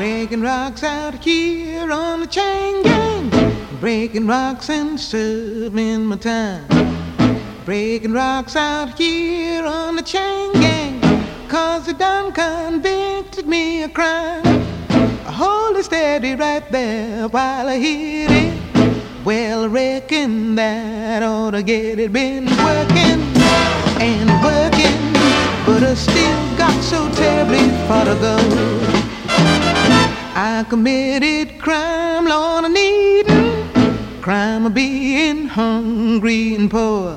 Breaking rocks out here on the chain gang. Breaking rocks and serving my time. Breaking rocks out here on the chain gang. Cause they done convicted me of crime. Hold it steady right there while I hit it. Well, I reckon that ought to get it. Been working and working, but I still got so terribly far to go. I committed crime, Lord, I needin' crime of being hungry and poor.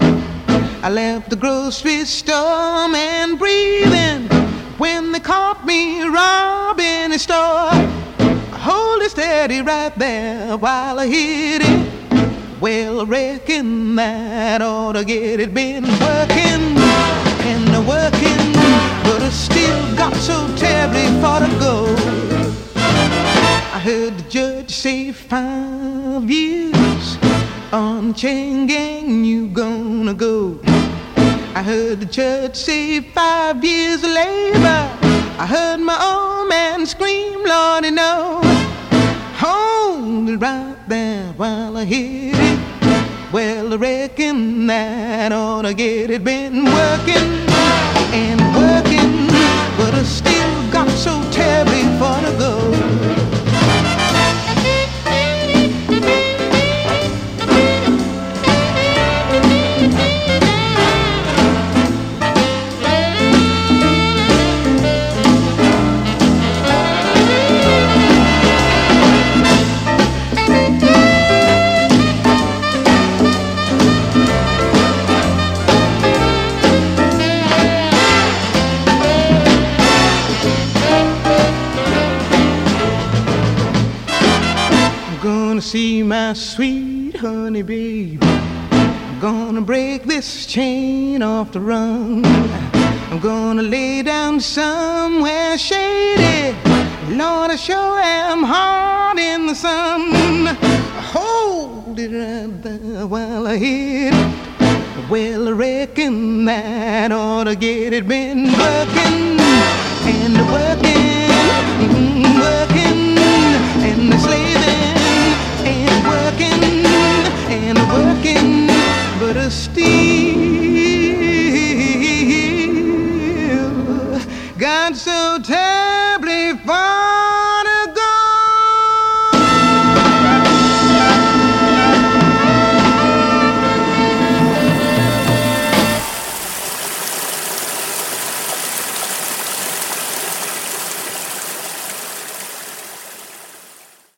I left the grocery store and breathing when they caught me robbing a store. I hold it steady right there while I hit it. Well, I reckon that ought to get it. Been working and working, but I still got so say five years on chain gang, you gonna go. I heard the judge say five years of labor. I heard my old man scream, Lordy, no. Hold it right there while I hit it. Well, I reckon that ought to get it. Been working and working, but I still got so terribly see my sweet honey babe. I'm gonna break this chain off the run. I'm gonna lay down somewhere shady. Lord, I sure am hard in the sun. Hold it right there while I hit it. Well, I reckon that ought to get it. Been working and working. Mm-hmm, feel. Got so tired.